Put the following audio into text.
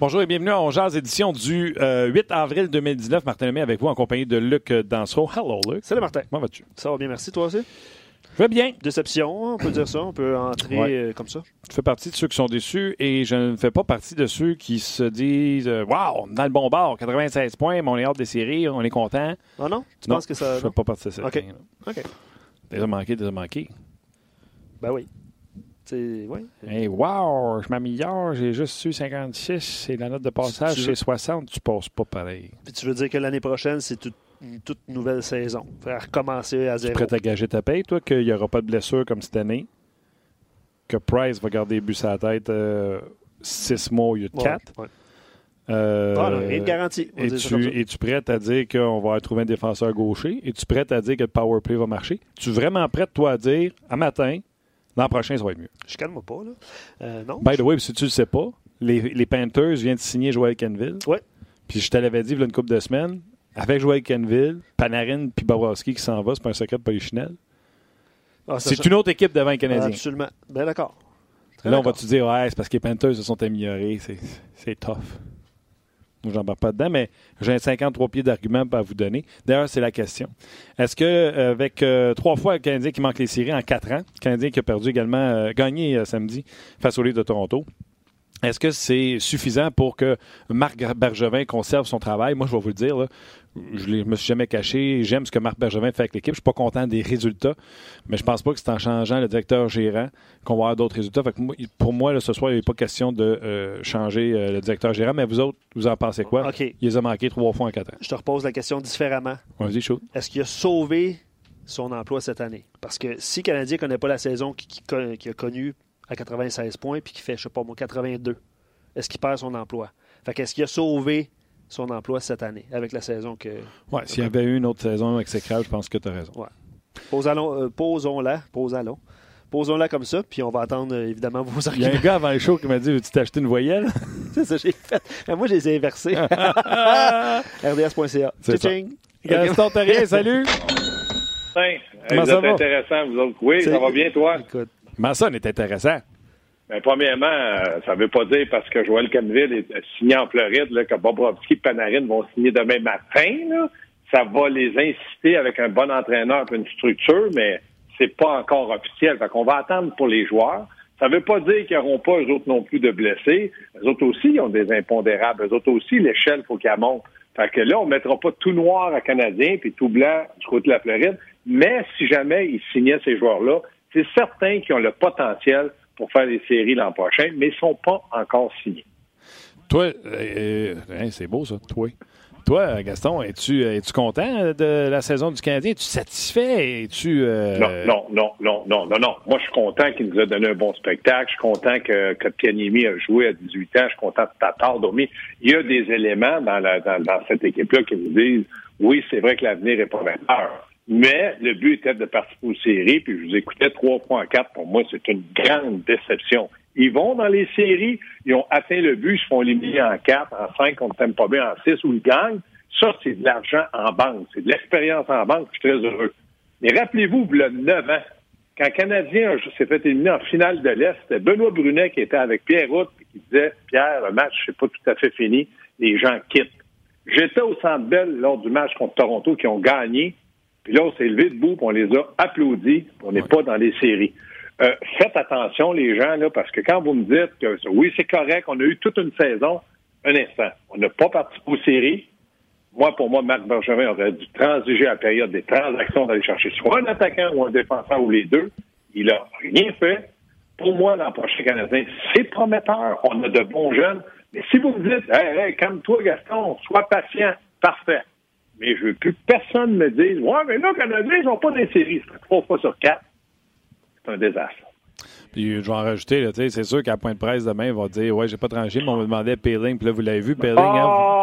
Bonjour et bienvenue à Ongeaz, édition du 8 avril 2019. Martin Lemay avec vous en compagnie de Luc Dansereau. Hello, Luc. Salut, Martin. Comment vas-tu? Ça va bien, merci. Toi aussi? Je vais bien. Déception, on peut dire ça. On peut entrer Ouais. euh, comme ça. Je fais partie de ceux qui sont déçus et je ne fais pas partie de ceux qui se disent euh, Waouh, on est dans le bon bord, 96 points, mais on est hâte des séries, on est content. Ah non? Tu Non, penses que ça. Je ne fais non? pas partie de ça. OK. OK. Déjà manqué, déjà manqué. Ben oui. Oui. Hey, wow, je m'améliore, j'ai juste eu 56, c'est la note de passage, Tu- c'est 60, tu passes pas pareil. Puis tu veux dire que l'année prochaine, c'est tout- une toute nouvelle saison. Faire recommencer à Tu es zéro. prêt à gager ta paye, toi, qu'il n'y aura pas de blessure comme cette année? Que Price va garder buts à la tête 6 mois au lieu de Ouais, 4? ouais. Euh, Ah, non, rien de garanti. On va dire ça comme ça. Es-tu es prête à dire qu'on va trouver un défenseur gaucher? Es-tu prête à dire que le power play va marcher? Es-tu vraiment prête, toi, à dire, à matin, l'an prochain, ça va être mieux? Je calme pas, là. Euh, non. By the way, si tu le sais pas, les, les Panthers viennent de signer Joel Kenville. Ouais. Puis je te l'avais dit il y a une couple de semaines, avec Joel Kenville, Panarin puis Bobrovski qui s'en va, c'est pas un secret de Polichinelle. Ah, C'est ça- une autre équipe devant les Canadiens. Absolument. Ben d'accord. Très Là, on d'accord. va-tu dire, ouais, c'est parce que les Panthers se sont améliorés. C'est- C'est tough. Moi, parle pas dedans, mais j'ai un 53 pieds d'arguments à vous donner. D'ailleurs, c'est la question. Est-ce que, euh, avec euh, trois fois le Canadien qui manque les séries en quatre ans, le Canadien qui a perdu également, euh, gagné samedi face au Leafs de Toronto, est-ce que c'est suffisant pour que Marc Bergevin conserve son travail? Moi, je vais vous le dire, là, je ne me suis jamais caché. J'aime ce que Marc Bergevin fait avec l'équipe. Je suis pas content des résultats, mais je pense pas que c'est en changeant le directeur gérant qu'on va avoir d'autres résultats. Fait que moi, pour moi, là, ce soir, il n'est pas question de euh, changer euh, le directeur gérant. Mais vous autres, vous en pensez quoi? Il les a manqués trois fois en quatre ans. Je te repose la question différemment. Vas-y, chaud. Est-ce qu'il a sauvé son emploi cette année? Parce que si le Canadien ne connaît pas la saison qu'il a connue à 96 points puis qu'il fait, je sais pas moi, 82, est-ce qu'il perd son emploi? Fait qu'est-ce qu'il a sauvé son emploi cette année avec la saison que. Ouais, s'il y avait eu une autre saison exécrable, je pense que tu as raison. Posons-la, euh, posons-la, posons-la. Posons-la comme ça, puis on va attendre euh, évidemment vos Il y a arguments. un gars avant le show qui m'a dit Veux-tu t'acheter une voyelle? C'est ça que j'ai fait. Mais moi, je les ai inversés. RDS.ca. Tching! Gaston Terrien, salut Hey, Comment vous ça êtes va? intéressant, vous autres. Oui, C'est- ça va bien, toi? Écoute, Mais ça, est intéressant. Ben, premièrement, euh, ça veut pas dire parce que Joël Canville est euh, signé en Floride que Bobrovski et Panarin vont signer demain matin. Ça va les inciter avec un bon entraîneur et une structure, mais c'est pas encore officiel. Fait qu'on va attendre pour les joueurs. Ça veut pas dire qu'ils n'auront pas, eux autres non plus, de blessés. Eux autres aussi, ils ont des impondérables. Eux autres aussi, l'échelle, faut qu'elle monte. Fait que là, on mettra pas tout noir à Canadien puis tout blanc du côté de la Floride. Mais si jamais ils signaient ces joueurs-là, c'est certain qu'ils ont le potentiel pour faire les séries l'an prochain, mais ils sont pas encore signés. Toi, euh, euh, hein, c'est beau ça, toi. Toi, Gaston, es-tu es content de la saison du Canadien? Es-tu satisfait? Es-tu. euh, Non, non, non, non, non, non, non. Moi, je suis content qu'il nous a donné un bon spectacle. Je suis content que, que Pianimi a joué à 18 ans. Je suis content de Tatar Domi. Il y a des éléments dans, la, dans, dans cette équipe-là qui nous disent oui, c'est vrai que l'avenir est prometteur. Mais le but était de participer aux séries, puis je vous écoutais trois fois en quatre. Pour moi, c'est une grande déception. Ils vont dans les séries, ils ont atteint le but, ils se font éliminer en quatre, en cinq, on ne t'aime pas bien, en six, ou ils gagnent. Ça, c'est de l'argent en banque. C'est de l'expérience en banque. Je suis très heureux. Mais rappelez-vous, a 9 ans, quand le Canadien s'est fait éliminer en finale de l'Est, c'était Benoît Brunet qui était avec Pierre Route et qui disait Pierre, le match, c'est pas tout à fait fini, les gens quittent. J'étais au Centre Bell lors du match contre Toronto qui ont gagné, puis là, on s'est levé debout, puis on les a applaudis, on n'est pas dans les séries. Euh, faites attention, les gens, là, parce que quand vous me dites que oui, c'est correct, on a eu toute une saison, un instant, on n'a pas participé aux séries. Moi, pour moi, Marc Bergevin aurait dû transiger à la période des transactions d'aller chercher soit un attaquant ou un défenseur ou les deux. Il a rien fait. Pour moi, l'an prochain Canadien, c'est prometteur. On a de bons jeunes. Mais si vous me dites, hey, hey, calme-toi, Gaston, sois patient, parfait. Mais je veux plus que personne me dise, ouais, mais là, les Canadiens, ils sont pas les séries. Fait trois fois sur quatre. C'est un désastre. Puis je vais en rajouter, c'est sûr qu'à point de presse demain, il va dire Ouais, j'ai pas tranché, mais on me demandait Péling, puis là, vous l'avez vu, Péling. hein, Ah,